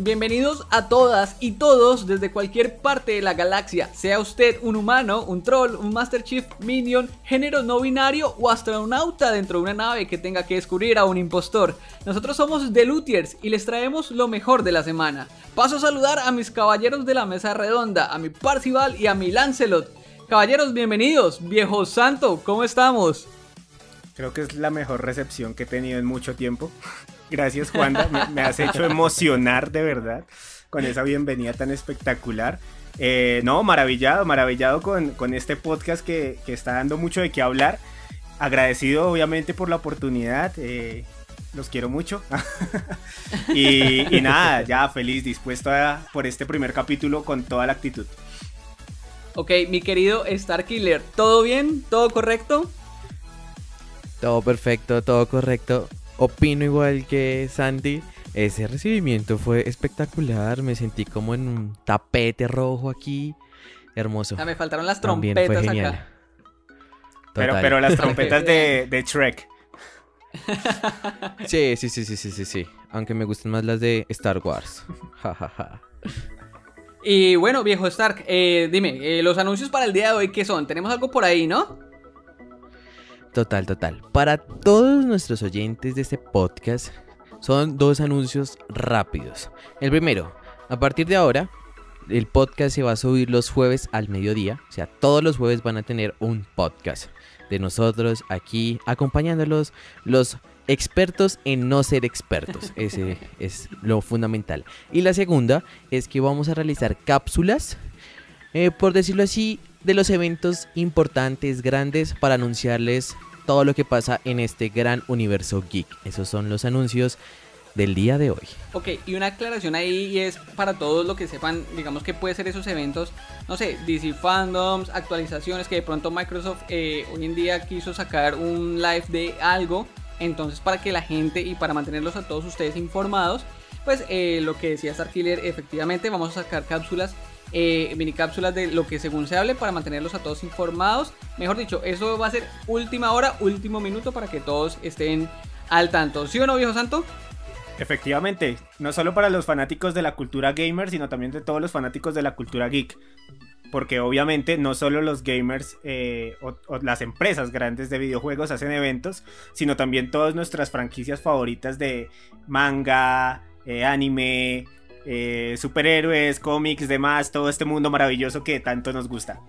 Bienvenidos a todas y todos desde cualquier parte de la galaxia, sea usted un humano, un troll, un Master Chief Minion, género no binario o astronauta dentro de una nave que tenga que descubrir a un impostor. Nosotros somos The Lutiers y les traemos lo mejor de la semana. Paso a saludar a mis caballeros de la mesa redonda, a mi Parcival y a mi Lancelot. Caballeros, bienvenidos. Viejo Santo, ¿cómo estamos? Creo que es la mejor recepción que he tenido en mucho tiempo. Gracias, Juanda. Me, has hecho emocionar de verdad con esa bienvenida tan espectacular. Eh, no, maravillado, maravillado con, este podcast que, está dando mucho de qué hablar. Agradecido, obviamente, por la oportunidad. Eh, los quiero mucho. y, nada, ya feliz, dispuesto a, por este primer capítulo con toda la actitud. Ok, mi querido Starkiller, ¿todo bien? ¿Todo correcto? Todo perfecto, todo correcto opino igual que Sandy. Ese recibimiento fue espectacular. Me sentí como en un tapete rojo aquí. Hermoso. Ah, me faltaron las trompetas acá. Pero, pero las trompetas de, de Shrek. Sí, sí, sí, sí, sí, sí, sí. Aunque me gustan más las de Star Wars. y bueno, viejo Stark, eh, dime, eh, los anuncios para el día de hoy, ¿qué son? Tenemos algo por ahí, ¿no? Total, total. Para todos nuestros oyentes de este podcast, son dos anuncios rápidos. El primero, a partir de ahora, el podcast se va a subir los jueves al mediodía. O sea, todos los jueves van a tener un podcast de nosotros aquí acompañándolos, los expertos en no ser expertos. Ese es lo fundamental. Y la segunda es que vamos a realizar cápsulas, eh, por decirlo así, de los eventos importantes, grandes, para anunciarles todo lo que pasa en este gran universo geek. Esos son los anuncios del día de hoy. Ok, y una aclaración ahí es para todos los que sepan, digamos que puede ser esos eventos, no sé, DC Fandoms, actualizaciones que de pronto Microsoft eh, hoy en día quiso sacar un live de algo, entonces para que la gente y para mantenerlos a todos ustedes informados, pues eh, lo que decía Starkiller, efectivamente vamos a sacar cápsulas eh, mini cápsulas de lo que según se hable para mantenerlos a todos informados. Mejor dicho, eso va a ser última hora, último minuto para que todos estén al tanto. ¿Sí o no, viejo santo? Efectivamente, no solo para los fanáticos de la cultura gamer, sino también de todos los fanáticos de la cultura geek. Porque obviamente no solo los gamers eh, o, las empresas grandes de videojuegos hacen eventos, sino también todas nuestras franquicias favoritas de manga, eh, anime, eh, superhéroes, cómics, demás, todo este mundo maravilloso que tanto nos gusta.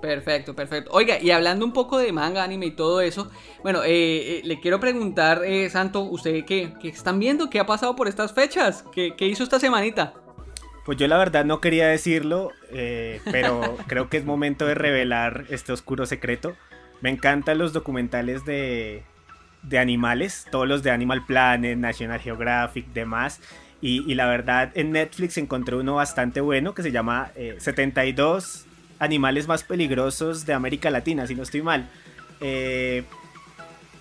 Perfecto, perfecto. Oiga, y hablando un poco de manga, anime y todo eso, bueno, eh, eh, le quiero preguntar, Santo, ¿usted qué, qué, están viendo? ¿Qué ha pasado por estas fechas? ¿Qué, hizo esta semanita? Pues yo la verdad no quería decirlo, pero creo que es momento de revelar este oscuro secreto. Me encantan los documentales de, de animales, todos los de Animal Planet, National Geographic, demás. Y, la verdad, en Netflix encontré uno bastante bueno que se llama 72 eh, animales más peligrosos de América Latina, si no estoy mal. Eh,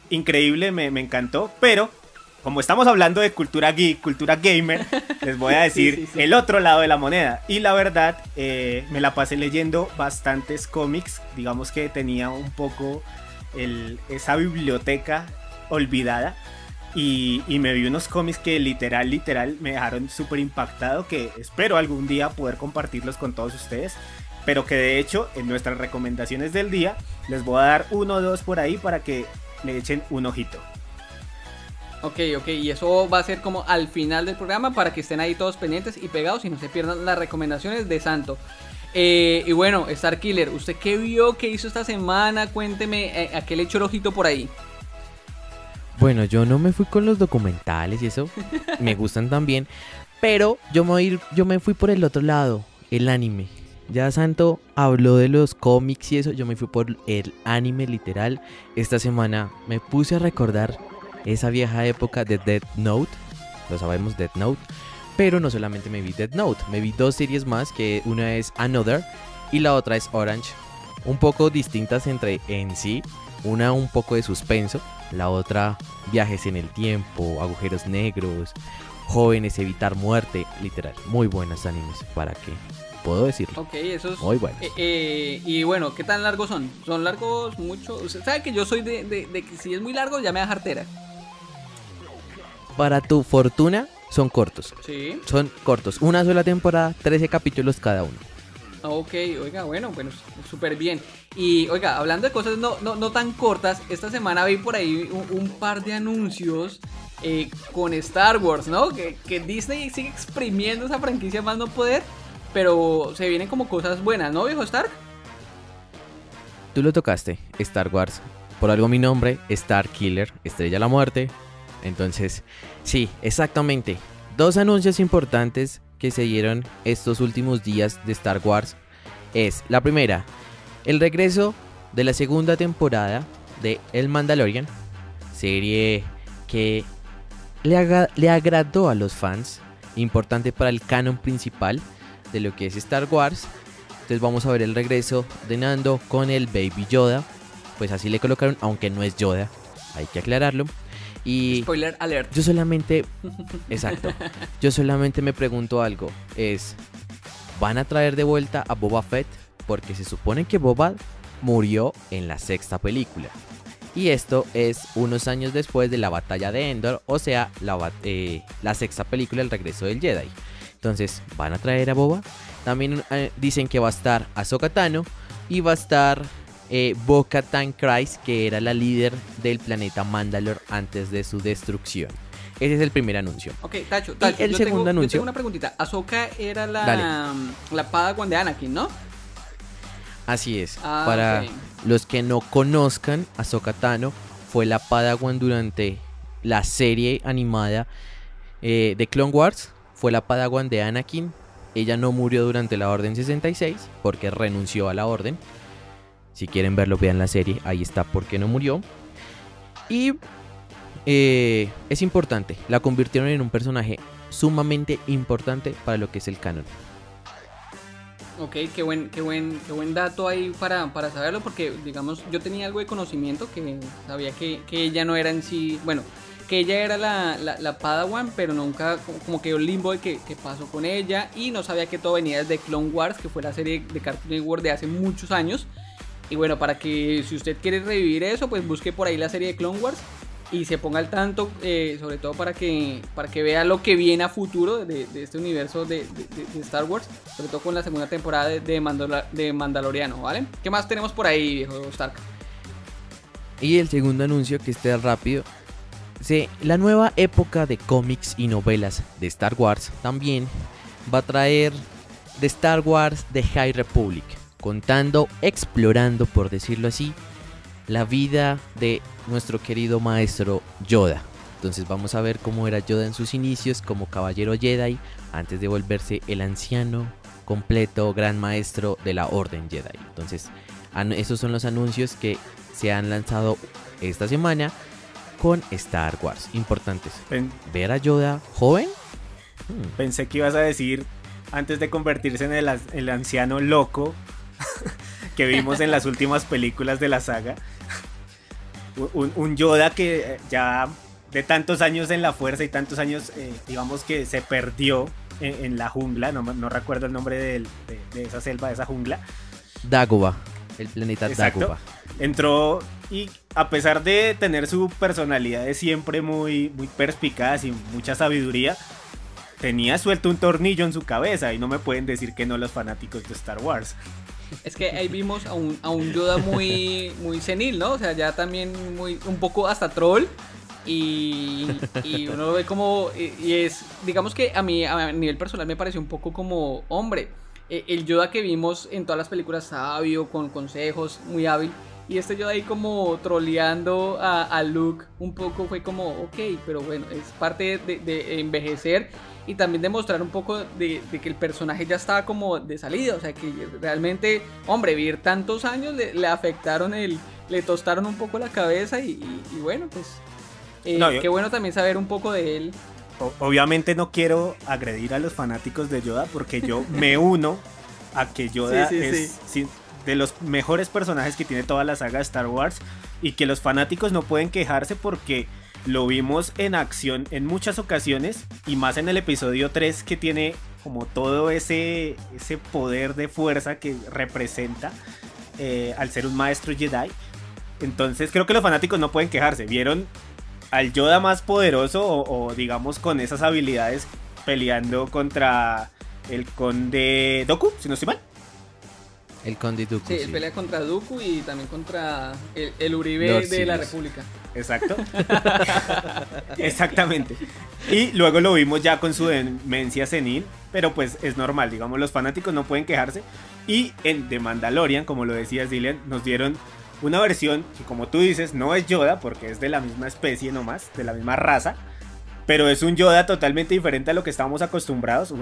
increíble, me, encantó, pero como estamos hablando de cultura geek, cultura gamer, les voy a decir el otro lado de la moneda. Y la verdad, eh, me la pasé leyendo bastantes cómics, digamos que tenía un poco esa biblioteca olvidada. Y, me vi unos cómics que literal, literal me dejaron súper impactado, que espero algún día poder compartirlos con todos ustedes. Pero que de hecho en nuestras recomendaciones del día les voy a dar uno o dos por ahí para que le echen un ojito. Ok, ok, y eso va a ser como al final del programa para que estén ahí todos pendientes y pegados y no se pierdan las recomendaciones de Santo. Eh, y bueno, Star Killer, ¿usted qué vio, qué hizo esta semana? Cuénteme eh, a qué le echó el ojito por ahí. Bueno, yo no me fui con los documentales y eso. me gustan también. Pero yo me, yo me fui por el otro lado, el anime. Ya Santo habló de los cómics y eso, yo me fui por el anime literal. Esta semana me puse a recordar esa vieja época de Dead Note. Lo sabemos, Dead Note. Pero no solamente me vi Dead Note, me vi dos series más, que una es Another y la otra es Orange. Un poco distintas entre en sí, una un poco de suspenso, la otra viajes en el tiempo, agujeros negros, jóvenes evitar muerte, literal, muy buenas animes para que puedo decirlo. Ok, esos muy buenos. Eh, eh, y bueno, ¿qué tan largos son? ¿Son largos mucho? Usted sabe que yo soy de, que si es muy largo ya me da jartera. Para tu fortuna, son cortos. Sí. Son cortos. Una sola temporada, 13 capítulos cada uno. Ok, oiga, bueno, bueno, súper bien. Y oiga, hablando de cosas no, no, no tan cortas, esta semana vi por ahí un, par de anuncios eh, con Star Wars, ¿no? Que, que, Disney sigue exprimiendo esa franquicia más no poder, pero se vienen como cosas buenas, ¿no, viejo Stark? Tú lo tocaste, Star Wars. Por algo mi nombre, Star Killer, Estrella de la Muerte. Entonces, sí, exactamente. Dos anuncios importantes que se dieron estos últimos días de Star Wars es la primera, el regreso de la segunda temporada de El Mandalorian, serie que le, le agradó a los fans, importante para el canon principal de lo que es Star Wars. Entonces vamos a ver el regreso de Nando con el Baby Yoda, pues así le colocaron, aunque no es Yoda, hay que aclararlo. Y Spoiler alert. Yo solamente, exacto, yo solamente me pregunto algo, es, ¿van a traer de vuelta a Boba Fett? Porque se supone que Boba murió en la sexta película. Y esto es unos años después de la batalla de Endor, o sea, la, eh, la sexta película, El regreso del Jedi. Entonces, ¿van a traer a Boba? También eh, dicen que va a estar Ahsoka Tano y va a estar eh, Bo-Katan Kryze, que era la líder del planeta Mandalore antes de su destrucción. Ese es el primer anuncio. Ok, Tacho, Tacho y el segundo tengo, anuncio. Yo tengo una preguntita. Ahsoka era la, la Padawan de Anakin, ¿no? Así es. Ah, Para los que no conozcan, Ahsoka Tano fue la Padawan durante la serie animada eh, de Clone Wars. Fue la Padawan de Anakin. Ella no murió durante la Orden 66 porque renunció a la Orden. Si quieren verlo, vean la serie. Ahí está por qué no murió. Y eh, es importante. La convirtieron en un personaje sumamente importante para lo que es el canon. Ok, qué buen, qué buen, qué buen dato ahí para, para saberlo, porque digamos, yo tenía algo de conocimiento que sabía que, que ella no era en sí, bueno, que ella era la, la, la Padawan, pero nunca como, como que un limbo de qué pasó con ella, y no sabía que todo venía desde Clone Wars, que fue la serie de Cartoon Network de hace muchos años. Y bueno, para que si usted quiere revivir eso, pues busque por ahí la serie de Clone Wars y se ponga al tanto, eh, sobre todo para que, para que vea lo que viene a futuro de, este universo de, Star Wars, sobre todo con la segunda temporada de, de, Mandaloriano, ¿vale? ¿Qué más tenemos por ahí, viejo Stark? Y el segundo anuncio, que esté rápido, sí, la nueva época de cómics y novelas de Star Wars también va a traer de Star Wars The High Republic, contando, explorando, por decirlo así, la vida de nuestro querido maestro Yoda. Entonces vamos a ver cómo era Yoda en sus inicios como caballero Jedi antes de volverse el anciano completo gran maestro de la Orden Jedi. Entonces esos son los anuncios que se han lanzado esta semana con Star Wars. Importantes. Pen Ver a Yoda joven. Hmm. Pensé que ibas a decir antes de convertirse en el, el anciano loco que vimos en las últimas películas de la saga. Un, un, Yoda que ya de tantos años en la fuerza y tantos años, eh, digamos que se perdió en, en la jungla, no, no, recuerdo el nombre de, de, de, esa selva, de esa jungla. Dagobah, el planeta Exacto. Dagobah. Entró y a pesar de tener su personalidad de siempre muy, muy perspicaz y mucha sabiduría, tenía suelto un tornillo en su cabeza y no me pueden decir que no los fanáticos de Star Wars. Es que ahí vimos a un, a un Yoda muy, muy senil, ¿no? O sea, ya también muy, un poco hasta troll. Y, y uno lo ve como. Y, es. Digamos que a mí, a nivel personal, me pareció un poco como. Hombre, el Yoda que vimos en todas las películas, sabio, con consejos, muy hábil. Y este Yoda ahí como troleando a, a Luke un poco fue como, ok, pero bueno, es parte de, de envejecer y también demostrar un poco de, de, que el personaje ya estaba como de salida, o sea que realmente, hombre, vivir tantos años le, le afectaron el, le tostaron un poco la cabeza y, y, y bueno, pues eh, no, yo... qué bueno también saber un poco de él. Obviamente no quiero agredir a los fanáticos de Yoda porque yo me uno a que Yoda sí, sí, es sí. de los mejores personajes que tiene toda la saga de Star Wars y que los fanáticos no pueden quejarse porque lo vimos en acción en muchas ocasiones y más en el episodio 3 que tiene como todo ese, ese poder de fuerza que representa eh, al ser un maestro Jedi. Entonces creo que los fanáticos no pueden quejarse. Vieron al Yoda más poderoso o, digamos con esas habilidades peleando contra el conde Doku, si no estoy mal. El conde Dooku. Sí, pelea contra Dooku y también contra el, Uribe de la República. Exacto. Exactamente. Y luego lo vimos ya con su demencia senil, pero pues es normal, digamos, los fanáticos no pueden quejarse. Y en The Mandalorian, como lo decías Dylan, nos dieron una versión que como tú dices no es Yoda porque es de la misma especie nomás, de la misma raza, pero es un Yoda totalmente diferente a lo que estábamos acostumbrados,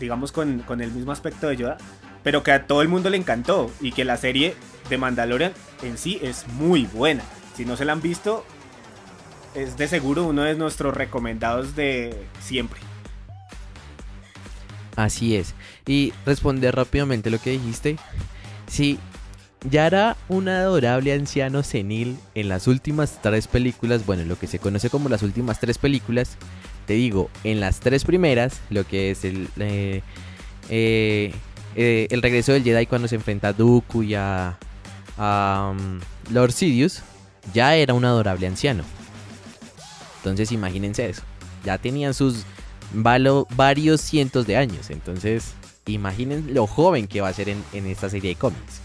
digamos con, con el mismo aspecto de Yoda, pero que a todo el mundo le encantó y que la serie de Mandalorian en sí es muy buena. Si no se la han visto, es de seguro uno de nuestros recomendados de siempre. Así es. Y responder rápidamente lo que dijiste. Sí, ya era un adorable anciano senil en las últimas tres películas, bueno, lo que se conoce como las últimas tres películas. Te digo, en las tres primeras, lo que es el, eh, eh, eh, el regreso del Jedi cuando se enfrenta a Dooku y a, um, Lord Sidious, ya era un adorable anciano. Entonces imagínense eso. Ya tenían sus varios cientos de años. Entonces imaginen lo joven que va a ser en, esta serie de cómics.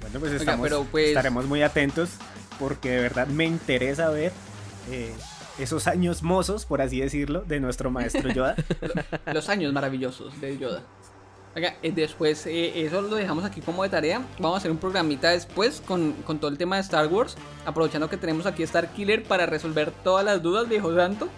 Bueno, pues, pues, estaremos muy atentos porque de verdad me interesa ver eh, esos años mozos, por así decirlo, de nuestro maestro Yoda. Los años maravillosos de Yoda. Eh, después eh, eso lo dejamos aquí como de tarea. Vamos a hacer un programita después con, con, todo el tema de Star Wars. Aprovechando que tenemos aquí Star Killer para resolver todas las dudas, viejo santo.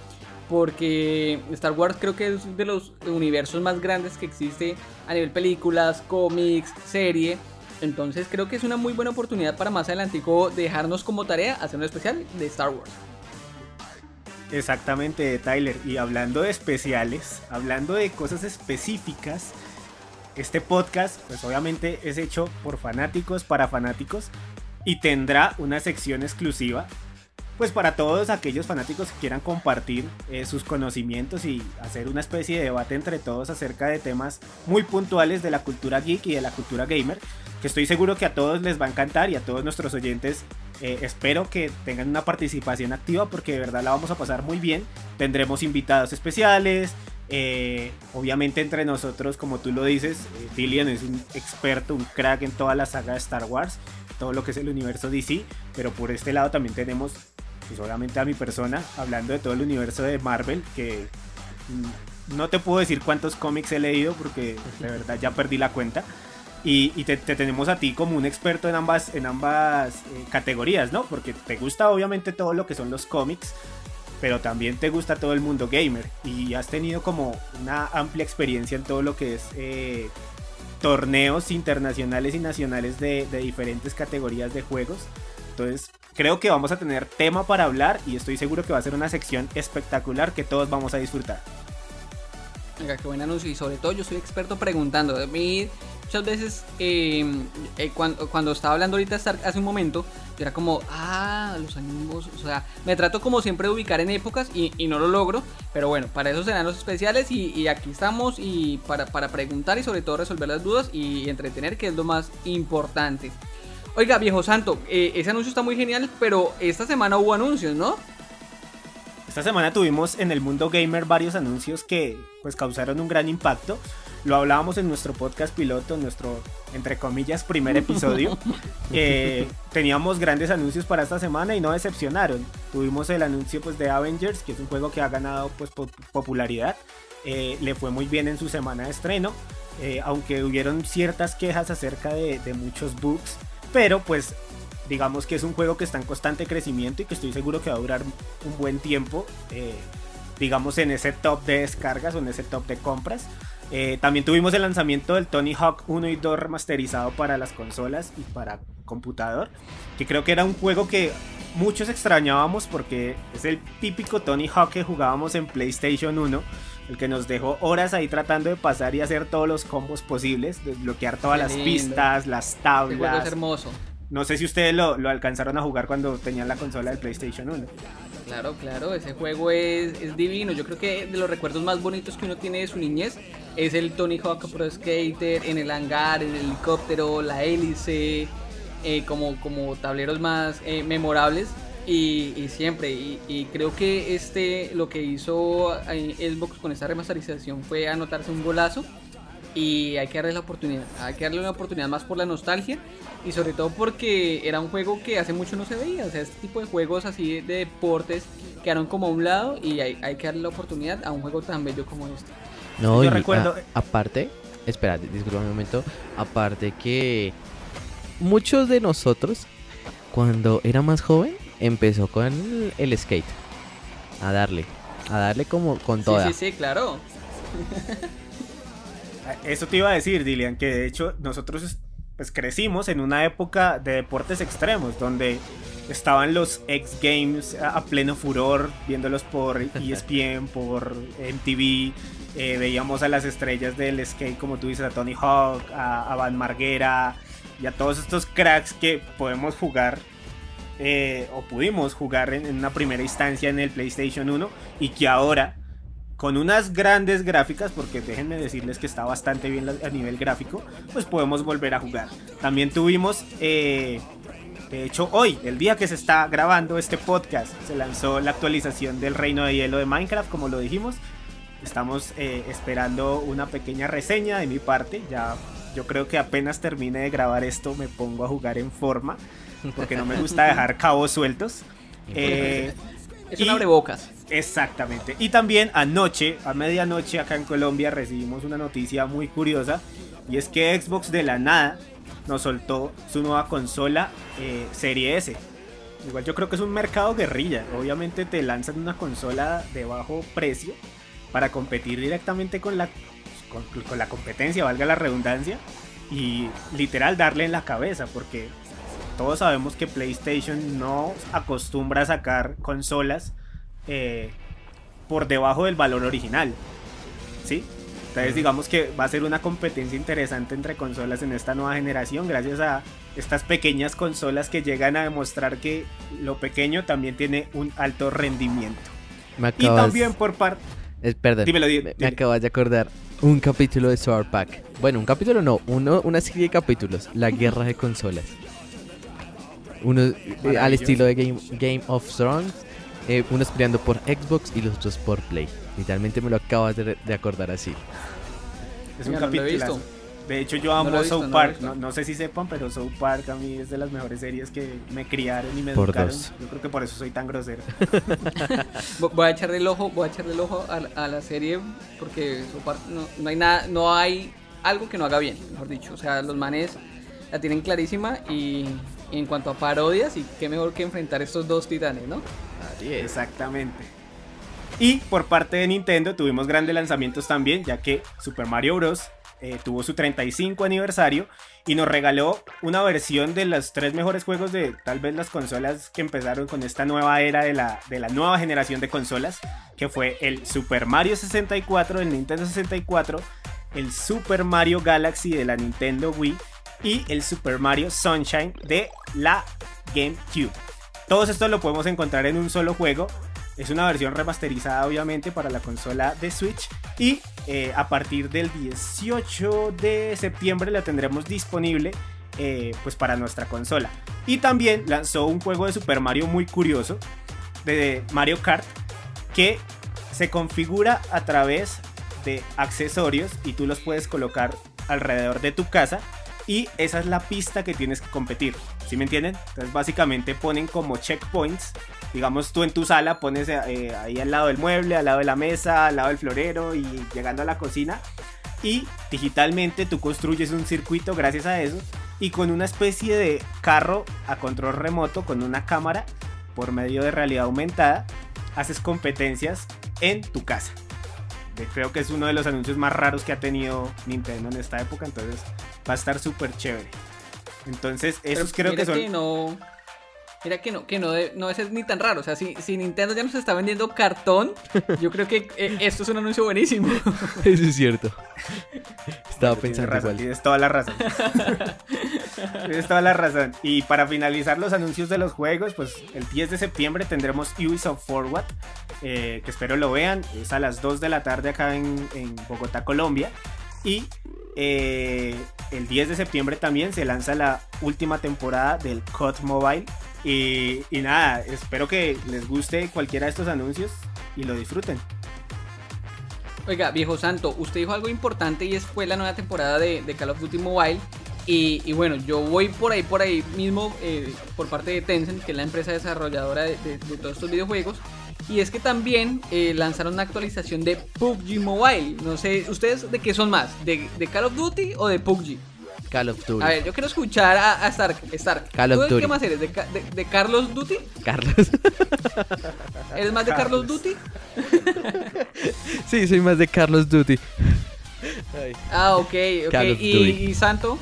Porque Star Wars creo que es de los universos más grandes que existe a nivel películas, cómics, serie. Entonces creo que es una muy buena oportunidad para más adelante dejarnos como tarea hacer un especial de Star Wars. Exactamente, Tyler. Y hablando de especiales, hablando de cosas específicas, este podcast, pues obviamente es hecho por fanáticos para fanáticos y tendrá una sección exclusiva, pues para todos aquellos fanáticos que quieran compartir eh, sus conocimientos y hacer una especie de debate entre todos acerca de temas muy puntuales de la cultura geek y de la cultura gamer, que estoy seguro que a todos les va a encantar y a todos nuestros oyentes eh, espero que tengan una participación activa porque de verdad la vamos a pasar muy bien. Tendremos invitados especiales, eh, obviamente entre nosotros, como tú lo dices, eh, es un experto, un crack en toda la saga de Star Wars, todo lo que es el universo DC, pero por este lado también tenemos, pues obviamente a mi persona, hablando de todo el universo de Marvel, que mm, no te puedo decir cuántos cómics he leído porque de verdad ya perdí la cuenta. Y, te, tenemos a ti como un experto en ambas, en ambas eh, categorías, ¿no? Porque te gusta obviamente todo lo que son los cómics, pero también te gusta todo el mundo gamer y has tenido como una amplia experiencia en todo lo que es eh, torneos internacionales y nacionales de, diferentes categorías de juegos. Entonces creo que vamos a tener tema para hablar y estoy seguro que va a ser una sección espectacular que todos vamos a disfrutar. Venga, qué buen anuncio y sobre todo yo soy experto preguntando. A mí muchas veces em, eh, cuando, cuando, estaba hablando ahorita hace un momento, era como, ah, los animos, o sea, me trato como siempre de ubicar en épocas y, no lo logro, pero bueno, para eso serán los especiales y, aquí estamos y para, preguntar y sobre todo resolver las dudas y entretener, que es lo más importante. Oiga, viejo santo, eh, ese anuncio está muy genial, pero esta semana hubo anuncios, ¿no? Esta semana tuvimos en el mundo gamer varios anuncios que pues causaron un gran impacto. Lo hablábamos en nuestro podcast piloto, en nuestro, entre comillas, primer episodio. Eh, teníamos grandes anuncios para esta semana y no decepcionaron. Tuvimos el anuncio pues, de Avengers, que es un juego que ha ganado pues, popularidad. Eh, le fue muy bien en su semana de estreno, eh, aunque hubieron ciertas quejas acerca de, de muchos bugs. Pero pues digamos que es un juego que está en constante crecimiento y que estoy seguro que va a durar un buen tiempo, digamos en ese top de descargas o en ese top de compras. Eh, también tuvimos el lanzamiento del Tony Hawk 1 y 2 remasterizado para las consolas y para computador, que creo que era un juego que muchos extrañábamos porque es el típico Tony Hawk que jugábamos en PlayStation 1, el que nos dejó horas ahí tratando de pasar y hacer todos los combos posibles, desbloquear todas las pistas, las tablas. es hermoso. No sé si ustedes lo, alcanzaron a jugar cuando tenían la consola del PlayStation 1. Claro, claro, ese juego es, es, divino. Yo creo que de los recuerdos más bonitos que uno tiene de su niñez es el Tony Hawk Pro Skater en el hangar, en el helicóptero, la hélice, eh, como, como tableros más eh, memorables. Y, siempre, y, creo que este lo que hizo eh, Xbox con esta remasterización fue anotarse un golazo y hay que darle la oportunidad, hay que darle una oportunidad más por la nostalgia y sobre todo porque era un juego que hace mucho no se veía, o sea, este tipo de juegos así de deportes quedaron como a un lado y hay, que darle la oportunidad a un juego tan bello como este. No, yo recuerdo... aparte, espera, disculpa un momento, aparte que muchos de nosotros cuando era más joven empezó con el, skate, a darle, a darle como con toda. Sí, sí, sí, claro. Eso te iba a decir, Dilian, que de hecho nosotros pues crecimos en una época de deportes extremos, donde estaban los X Games a, pleno furor, viéndolos por ESPN, por MTV. Eh, veíamos a las estrellas del skate, como tú dices, a Tony Hawk, a, Van Marguera y a todos estos cracks que podemos jugar eh, o pudimos jugar en, una primera instancia en el PlayStation 1 y que ahora con unas grandes gráficas, porque déjenme decirles que está bastante bien a nivel gráfico, pues podemos volver a jugar. También tuvimos, eh, de hecho hoy, el día que se está grabando este podcast, se lanzó la actualización del Reino de Hielo de Minecraft, como lo dijimos. Estamos eh, esperando una pequeña reseña de mi parte, ya yo creo que apenas termine de grabar esto me pongo a jugar en forma, porque no me gusta dejar cabos sueltos. Eh, es un abrebocas. Exactamente. Y también anoche, a medianoche acá en Colombia, recibimos una noticia muy curiosa. Y es que Xbox de la nada nos soltó su nueva consola eh, Serie S. Igual yo creo que es un mercado guerrilla. Obviamente te lanzan una consola de bajo precio para competir directamente con la, con la competencia, valga la redundancia. Y literal darle en la cabeza, porque todos sabemos que PlayStation no acostumbra a sacar consolas eh, por debajo del valor original. ¿Sí? Entonces digamos que va a ser una competencia interesante entre consolas en esta nueva generación gracias a estas pequeñas consolas que llegan a demostrar que lo pequeño también tiene un alto rendimiento. Y también por parte... perdón, me, acabas de acordar un capítulo de Sword Pack. Bueno, un capítulo no, uno, una serie de capítulos, la guerra de consolas. Uno eh, al estilo de Game, Game of Thrones eh, unos peleando por Xbox y los otros por Play. Literalmente me lo acabas de, acordar así. Es un capítulo. De hecho, yo amo South Park. No, sé si sepan, pero South Park a mí es de las mejores series que me criaron y me por educaron. Yo creo que por eso soy tan grosero. voy a echarle el ojo, voy a echarle el ojo a, la serie porque South Park no, hay nada, no hay algo que no haga bien, mejor dicho. O sea, los manes la tienen clarísima y en cuanto a parodias, y qué mejor que enfrentar estos dos titanes, ¿no? Exactamente. Y por parte de Nintendo tuvimos grandes lanzamientos también, ya que Super Mario Bros. Eh, tuvo su 35 aniversario y nos regaló una versión de los tres mejores juegos de tal vez las consolas que empezaron con esta nueva era de la, de la nueva generación de consolas, que fue el Super Mario 64 del Nintendo 64, el Super Mario Galaxy de la Nintendo Wii y el Super Mario Sunshine de la GameCube. Todos estos lo podemos encontrar en un solo juego. Es una versión remasterizada obviamente para la consola de Switch y eh, a partir del 18 de septiembre la tendremos disponible eh, pues para nuestra consola. Y también lanzó un juego de Super Mario muy curioso de Mario Kart que se configura a través de accesorios y tú los puedes colocar alrededor de tu casa y esa es la pista que tienes que competir. ¿Sí me entienden? Entonces básicamente ponen como checkpoints. Digamos tú en tu sala pones eh, ahí al lado del mueble, al lado de la mesa, al lado del florero y llegando a la cocina. Y digitalmente tú construyes un circuito gracias a eso. Y con una especie de carro a control remoto, con una cámara por medio de realidad aumentada, haces competencias en tu casa. Creo que es uno de los anuncios más raros que ha tenido Nintendo en esta época, entonces va a estar súper chévere. Entonces, esos creo que son... no, mira que no, que no, no es ni tan raro. O sea, si, si Nintendo ya nos está vendiendo cartón, yo creo que eh, esto es un anuncio buenísimo. Eso es cierto. Estaba pensando razón, Tienes toda la razón. tienes toda la razón. Y para finalizar los anuncios de los juegos, pues el 10 de septiembre tendremos Ubisoft Forward, eh, que espero lo vean. Es a las 2 de la tarde acá en, en Bogotá, Colombia. Y eh, el 10 de septiembre también se lanza la última temporada del COD Mobile Y, nada, espero que les guste cualquiera de estos anuncios y lo disfruten. Oiga, viejo santo, usted dijo algo importante y es fue la nueva temporada de, Call of Duty Mobile. Y, bueno, yo voy por ahí, por ahí mismo, eh, por parte de Tencent, que es la empresa desarrolladora de, de- de todos estos videojuegos. Y es que también eh, lanzaron una actualización de PUBG Mobile. No sé, ¿ustedes de qué son más? ¿De, de Call of Duty o de PUBG? Call of Duty. A ver, yo quiero escuchar a, a Stark. Stark. Call of ¿Tú Duty. qué más eres? ¿De, de- de Carlos Duty? Carlos. ¿Eres más de Carlos Carlos. Duty? sí, soy más de Carlos Duty. Ah, ok, ok. Call of ¿Y, Duty. y Santo?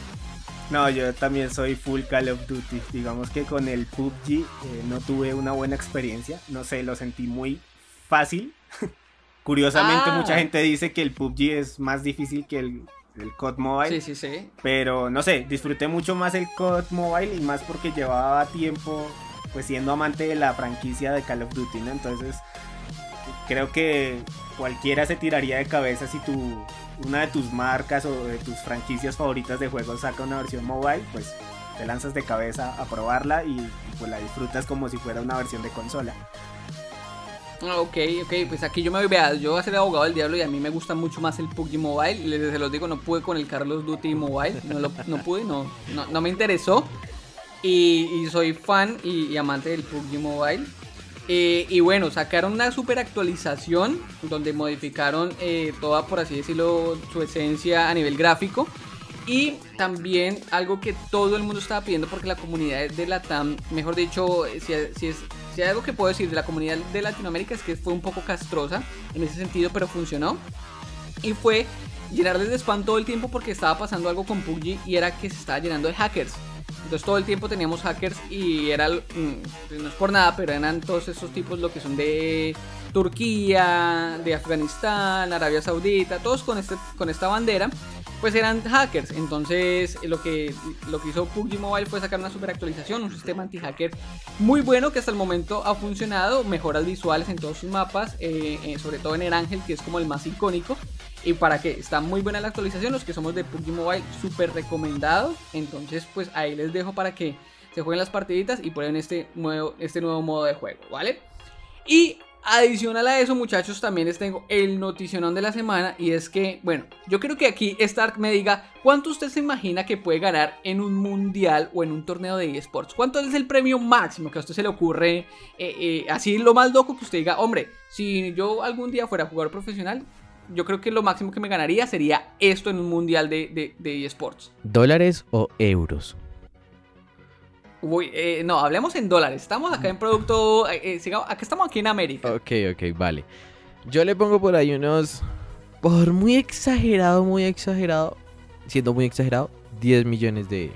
No, yo también soy full Call of Duty. Digamos que con el PUBG eh, no tuve una buena experiencia. No sé, lo sentí muy fácil. Curiosamente, Ah. mucha gente dice que el PUBG es más difícil que el, el COD Mobile. Sí, sí, sí. Pero no sé, disfruté mucho más el COD Mobile y más porque llevaba tiempo pues siendo amante de la franquicia de Call of Duty, ¿no? Entonces creo que cualquiera se tiraría de cabeza si tu una de tus marcas o de tus franquicias favoritas de juegos saca una versión mobile, pues te lanzas de cabeza a probarla y, pues la disfrutas como si fuera una versión de consola. Ah, Ok, ok, pues aquí yo me voy, vea, yo voy a ser abogado del diablo y a mí me gusta mucho más el PUBG Mobile. Les se los digo, no pude con el Carlos Duty Mobile, no, lo- no pude, no, no, me interesó. Y, y soy fan y, y amante del PUBG Mobile. Eh, y bueno, sacaron una super actualización donde modificaron eh, toda, por así decirlo, su esencia a nivel gráfico. Y también algo que todo el mundo estaba pidiendo porque la comunidad de la TAM, mejor dicho, si, si es, si hay algo que puedo decir de la comunidad de Latinoamérica es que fue un poco castrosa en ese sentido, pero funcionó. Y fue llenarles de spam todo el tiempo porque estaba pasando algo con PUBG y era que se estaba llenando de hackers. Entonces todo el tiempo teníamos hackers y era, mm, no es por nada, pero eran todos esos tipos lo que son de Turquía, de Afganistán, Arabia Saudita, todos con, este, con esta bandera, pues eran hackers. Entonces lo que, lo que hizo PUBG Mobile fue sacar una super actualización, un sistema anti-hacker muy bueno que hasta el momento ha funcionado, mejoras visuales en todos sus mapas, eh, eh, sobre todo en el Ángel, que es como el más icónico. Y para que está muy buena la actualización, los que somos de PUBG Mobile, súper recomendado. Entonces, pues ahí les dejo para que se jueguen las partiditas y prueben este nuevo, este nuevo modo de juego, ¿vale? Y adicional a eso, muchachos, también les tengo el noticionón de la semana. Y es que, bueno, yo creo que aquí Stark me diga cuánto usted se imagina que puede ganar en un mundial o en un torneo de eSports. ¿Cuánto es el premio máximo que a usted se le ocurre? eh, eh, así lo más loco que usted diga, hombre, si yo algún día fuera jugador profesional, yo creo que lo máximo que me ganaría sería esto en un mundial de, de, de eSports. ¿Dólares o euros? Uy, eh, no, hablemos en dólares. Estamos acá en producto. eh, eh, sigamos- acá estamos aquí en América. Ok, ok, vale. Yo le pongo por ahí unos. Por muy exagerado, muy exagerado. Siendo muy exagerado, 10 millones de,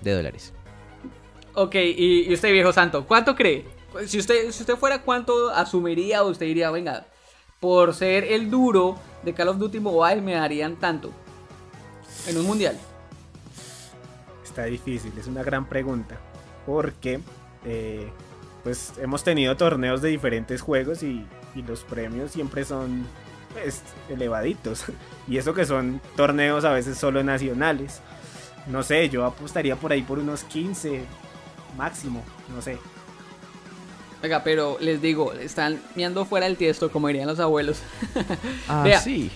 de dólares. Ok, y, y usted, viejo santo, ¿cuánto cree? Si usted, si usted fuera, ¿cuánto asumiría o usted diría, venga, por ser el duro de Call of Duty Mobile me darían tanto en un mundial? Está difícil, es una gran pregunta. Porque eh, pues hemos tenido torneos de diferentes juegos y, y los premios siempre son pues, elevaditos. Y eso que son torneos a veces solo nacionales. No sé, yo apostaría por ahí por unos 15 máximo, no sé. Oiga, pero les digo, están miando fuera del tiesto, como dirían los abuelos. Ah, Vea. sí.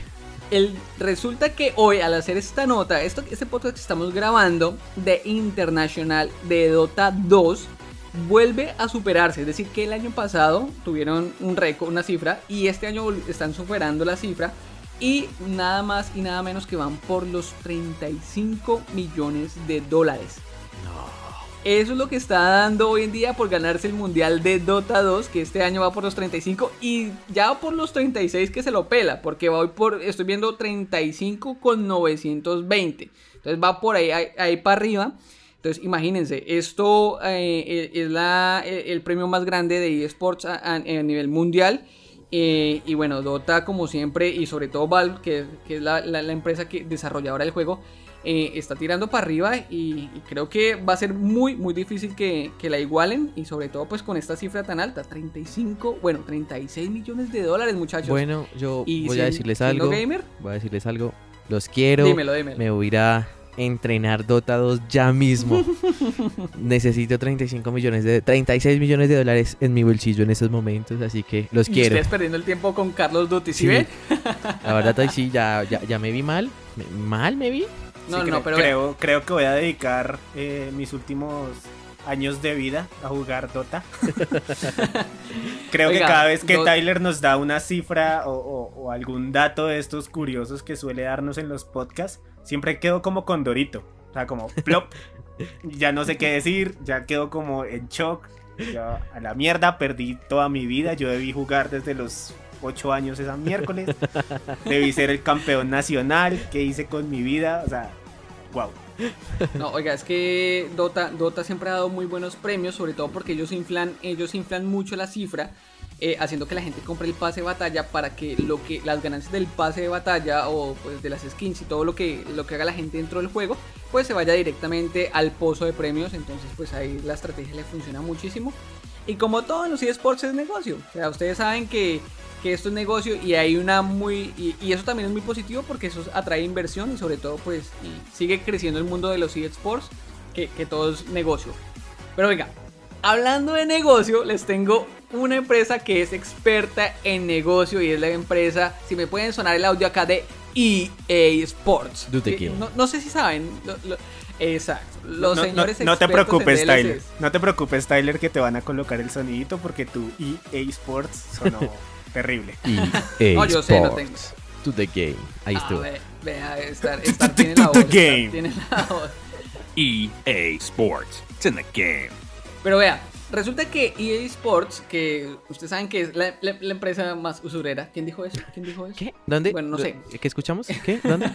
El, resulta que hoy, al hacer esta nota, esto, este podcast que estamos grabando de Internacional de Dota 2 vuelve a superarse. Es decir, que el año pasado tuvieron un récord, una cifra, y este año están superando la cifra. Y nada más y nada menos que van por los 35 millones de dólares. Eso es lo que está dando hoy en día por ganarse el mundial de Dota 2, que este año va por los 35 y ya por los 36 que se lo pela, porque va hoy por, estoy viendo 35 con 920. Entonces va por ahí, ahí, ahí para arriba. Entonces imagínense, esto eh, es la, el, el premio más grande de eSports a nivel mundial. Eh, y bueno, Dota como siempre y sobre todo Valve, que, que es la, la- la empresa que, desarrolladora del juego, eh, está tirando para arriba y, y creo que va a ser muy muy difícil que, que la igualen y sobre todo pues con esta cifra tan alta, 35, bueno, 36 millones de dólares muchachos. Bueno, yo Y voy a decirles algo. gamer, Voy a decirles algo. Los quiero. dímelo, dímelo. Me voy a ir a entrenar Dota 2 ya mismo. Necesito 35 millones de 36 millones de dólares en mi bolsillo en estos momentos, así que los Y quiero. ustedes perdiendo el tiempo con Carlos Duty, ¿sí, Sí. ve? La verdad sí ya, ya, ya me vi mal. ¿Mal me vi? No, Sí, no, cre- pero creo, creo que voy a dedicar eh, mis últimos años de vida a jugar Dota. creo Oiga, que cada vez que Tyler nos da una cifra o, o- o algún dato de estos curiosos que suele darnos en los podcasts, siempre quedo como con Dorito. O sea, como plop. ya no sé qué decir, ya quedo como en shock. Ya a la mierda, perdí toda mi vida. Yo debí jugar desde los 8 años esa miércoles. Debí ser el campeón nacional. ¿Qué hice con mi vida? O sea, wow. No, oiga, es que Dota, Dota siempre ha dado muy buenos premios, sobre todo porque ellos inflan, ellos inflan mucho la cifra, eh, haciendo que la gente compre el pase de batalla para que lo que las ganancias del pase de batalla o pues de las skins y todo lo que lo que haga la gente dentro del juego, pues se vaya directamente al pozo de premios. Entonces, pues ahí la estrategia le funciona muchísimo. Y como todo en los eSports es negocio. O sea, ustedes saben que, que esto es negocio y hay una muy... Y, y eso también es muy positivo porque eso atrae inversión y sobre todo pues y sigue creciendo el mundo de los eSports, que, que todo es negocio. Pero venga, hablando de negocio, les tengo una empresa que es experta en negocio y es la empresa, si me pueden sonar el audio acá de EA Sports. Que. No, no sé si saben. lo- lo- exacto. Los no, no- señores no te expertos en preocupes, Tyler. No te preocupes, Tyler, que te van a colocar el sonidito porque tu EA Sports sonó terrible. EA No, yo sé, no Sports. To the game. Ahí Ah, estuvo. ve- vea, Star, Star tiene la voz. The Star game. tiene la voz. EA Sports. It's in the game. Pero vea, resulta que EA Sports, que ustedes saben que es la, la- la empresa más usurera. ¿Quién dijo eso? ¿Quién dijo eso? ¿Qué? ¿Dónde? Bueno, no sé. ¿Qué escuchamos? ¿Qué? ¿Dónde?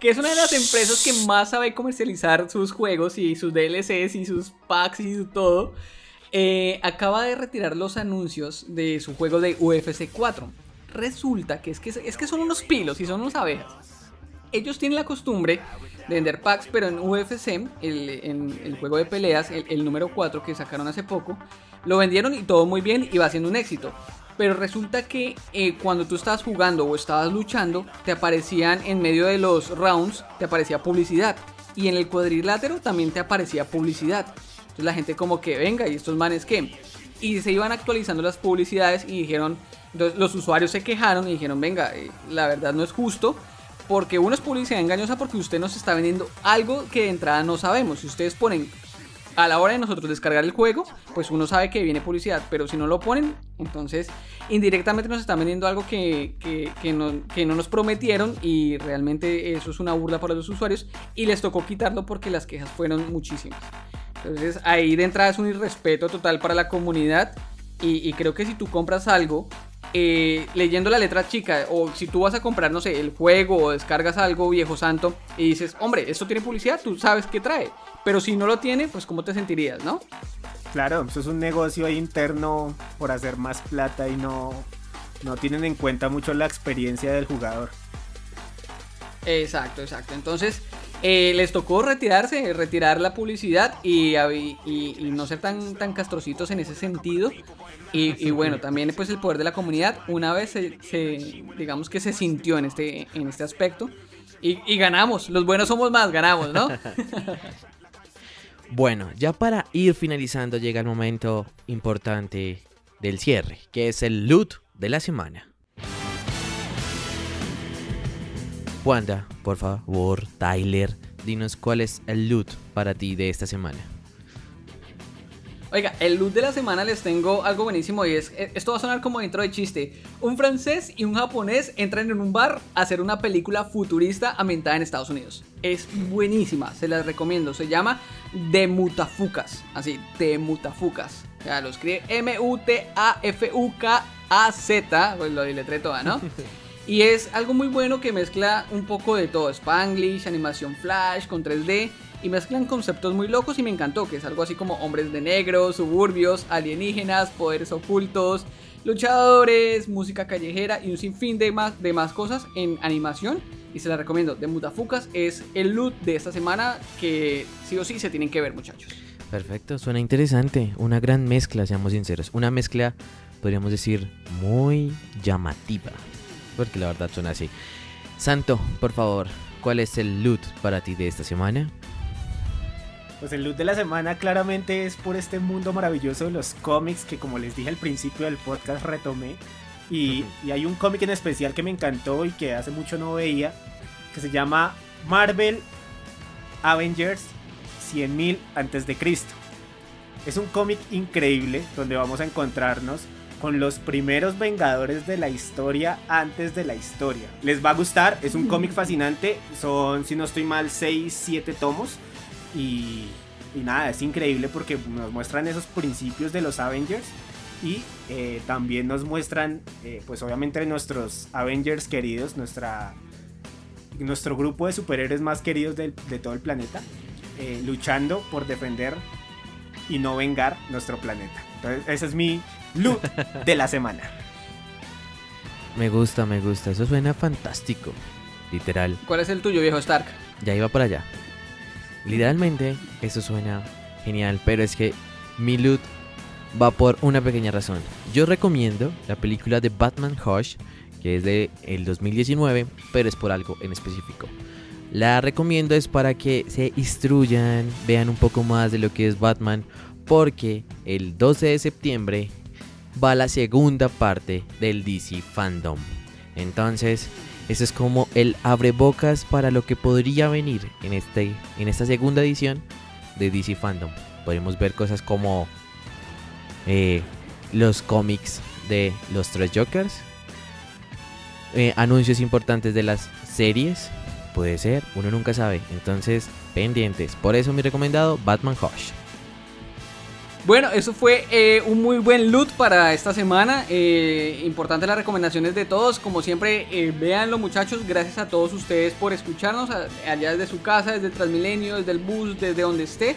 Que es una de las empresas que más sabe comercializar sus juegos y sus DLCs y sus packs y todo. Eh, acaba de retirar los anuncios de su juego de UFC 4. Resulta que es que, son unos pilos y son unas abejas. Ellos tienen la costumbre de vender packs, pero en UFC, el, en el juego de peleas, el, el número 4 que sacaron hace poco, lo vendieron y todo muy bien y va siendo un éxito. Pero resulta que eh, cuando tú estabas jugando o estabas luchando, te aparecían en medio de los rounds, te aparecía publicidad. Y en el cuadrilátero también te aparecía publicidad. Entonces la gente como que, venga, ¿y estos manes qué? Y se iban actualizando las publicidades y dijeron, los usuarios se quejaron y dijeron, venga, eh, la verdad no es justo. Porque uno es publicidad engañosa porque usted nos está vendiendo algo que de entrada no sabemos. Si ustedes ponen a la hora de nosotros descargar el juego, pues uno sabe que viene publicidad, pero si no lo ponen, entonces indirectamente nos están vendiendo algo que, que- que no, que no nos prometieron y realmente eso es una burla para los usuarios y les tocó quitarlo porque las quejas fueron muchísimas. Entonces ahí de entrada es un irrespeto total para la comunidad y, y creo que si tú compras algo eh, leyendo la letra chica o si tú vas a comprar, no sé, el juego o descargas algo viejo santo y dices, hombre, esto tiene publicidad, tú sabes qué trae. Pero si no lo tiene, pues cómo te sentirías, ¿no? Claro, eso es un negocio ahí interno por hacer más plata y no, no tienen en cuenta mucho la experiencia del jugador. Exacto, exacto. Entonces, eh, les tocó retirarse, retirar la publicidad y, no ser tan, tan castrocitos en ese sentido. Y, bueno, también pues el poder de la comunidad una vez se, se- digamos que se sintió en este, en este aspecto. Y, y ganamos, los buenos somos más, ganamos, ¿no? Bueno, ya para ir finalizando llega el momento importante del cierre, que es el loot de la semana. Wanda, por favor, Tyler, dinos cuál es el loot para ti de esta semana. Oiga, el loot de la semana les tengo algo buenísimo y es, eh, esto va a sonar como dentro de chiste. Un francés y un japonés entran en un bar a hacer una película futurista ambientada en Estados Unidos. Es buenísima, se las recomiendo. Se llama The Mutafukas, así, The Mutafukas. O sea, lo escribe M-U-T-A-F-U-K-A-Z, pues lo diletré toda, ¿no? Y es algo muy bueno que mezcla un poco de todo, Spanglish, animación flash con 3D y mezclan conceptos muy locos y me encantó, que es algo así como hombres de negro, suburbios, alienígenas, poderes ocultos, luchadores, música callejera y un sinfín de más, de más cosas en animación. Y se la recomiendo, de Mutafucas es el loot de esta semana que sí o sí se tienen que ver muchachos. Perfecto, suena interesante. Una gran mezcla, seamos sinceros. Una mezcla, podríamos decir, muy llamativa. Porque la verdad suena así. Santo, por favor, ¿cuál es el loot para ti de esta semana? Pues el loot de la semana claramente es por este mundo maravilloso de los cómics que como les dije al principio del podcast retomé. Y, y hay un cómic en especial que me encantó y que hace mucho no veía, que se llama Marvel Avengers 100.000 antes de Cristo. Es un cómic increíble donde vamos a encontrarnos con los primeros Vengadores de la historia antes de la historia. Les va a gustar, es un cómic fascinante, son, si no estoy mal, 6, 7 tomos. Y, y nada, es increíble porque nos muestran esos principios de los Avengers y eh, también nos muestran, eh, pues obviamente nuestros Avengers queridos, nuestra, nuestro grupo de superhéroes más queridos de, todo el planeta, eh, luchando por defender y no vengar nuestro planeta. Entonces, ese es mi loot de la semana. Me gusta, me gusta. Eso suena fantástico. Literal. ¿Cuál es el tuyo, viejo Stark? Ya iba para allá. Literalmente, eso suena genial. Pero es que mi loot va por una pequeña razón. Yo recomiendo la película de Batman Hush, que es de el 2019, pero es por algo en específico. La recomiendo es para que se instruyan, vean un poco más de lo que es Batman, porque el 12 de septiembre va la segunda parte del DC Fandom. Entonces, eso es como el abrebocas para lo que podría venir en, este, en esta segunda edición de DC Fandom. Podemos ver cosas como eh, los cómics de los tres Jokers, eh, anuncios importantes de las series, puede ser, uno nunca sabe. Entonces, pendientes. Por eso mi recomendado, Batman Hush. Bueno, eso fue eh, un muy buen loot para esta semana. Eh, importante las recomendaciones de todos. Como siempre, eh, véanlo muchachos. Gracias a todos ustedes por escucharnos allá desde su casa, desde el Transmilenio, desde el bus, desde donde esté.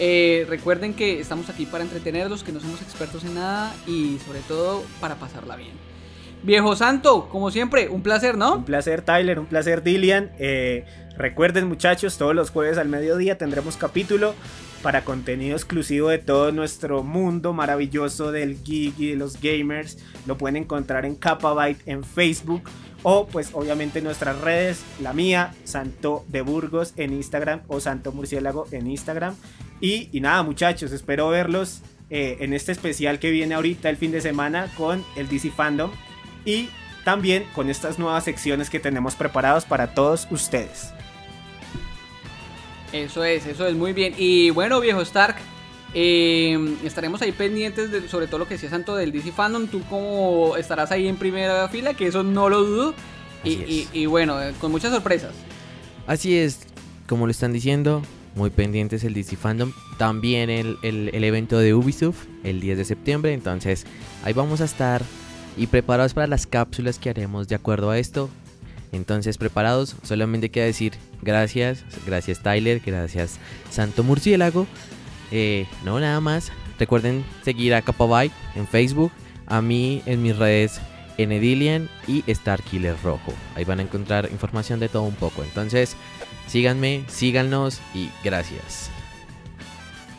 Eh, recuerden que estamos aquí para entretenerlos, que no somos expertos en nada y sobre todo para pasarla bien. Viejo Santo, como siempre, un placer, Un ¿no? placer Tyler, un placer Dillian. Recuerden muchachos, todos los jueves al mediodía tendremos capítulo para contenido exclusivo de todo nuestro mundo maravilloso del geek y de los gamers. Lo pueden encontrar en Capabyte en Facebook o pues obviamente en nuestras redes, la mía, Santo de Burgos en Instagram o Santo Murciélago en Instagram. Y, y nada muchachos, espero verlos eh, en este especial que viene ahorita el fin de semana con el DC Fandom y también con estas nuevas secciones que tenemos preparados para todos ustedes. Eso es, eso es muy bien. Y bueno, viejo Stark, eh, estaremos ahí pendientes de, sobre todo lo que decía Santo del DC Fandom. Tú como estarás ahí en primera fila, que eso no lo dudo. Y bueno, eh, con muchas sorpresas. Así es, como lo están diciendo, muy pendientes el DC Fandom. También el, el- el evento de Ubisoft el 10 de septiembre. Entonces ahí vamos a estar y preparados para las cápsulas que haremos de acuerdo a esto. Entonces preparados, solamente queda decir gracias, gracias Tyler, gracias Santo Murciélago. Eh, no, nada más. Recuerden seguir a Capabyte en Facebook, a mí en mis redes Enedilian y Starkiller Rojo. Ahí van a encontrar información de todo un poco. Entonces, síganme, síganos y gracias.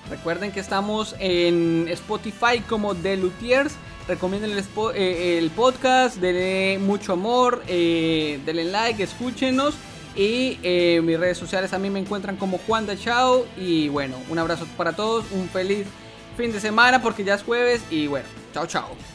Recuerden que estamos en Spotify como The Luthiers. Recomienden eh, el podcast, denle mucho amor, eh, denle like, escúchenos. Y eh, mis redes sociales a mí me encuentran como Juan Chao. Y bueno, un abrazo para todos, un feliz fin de semana porque ya es jueves. Y bueno, chao, chao.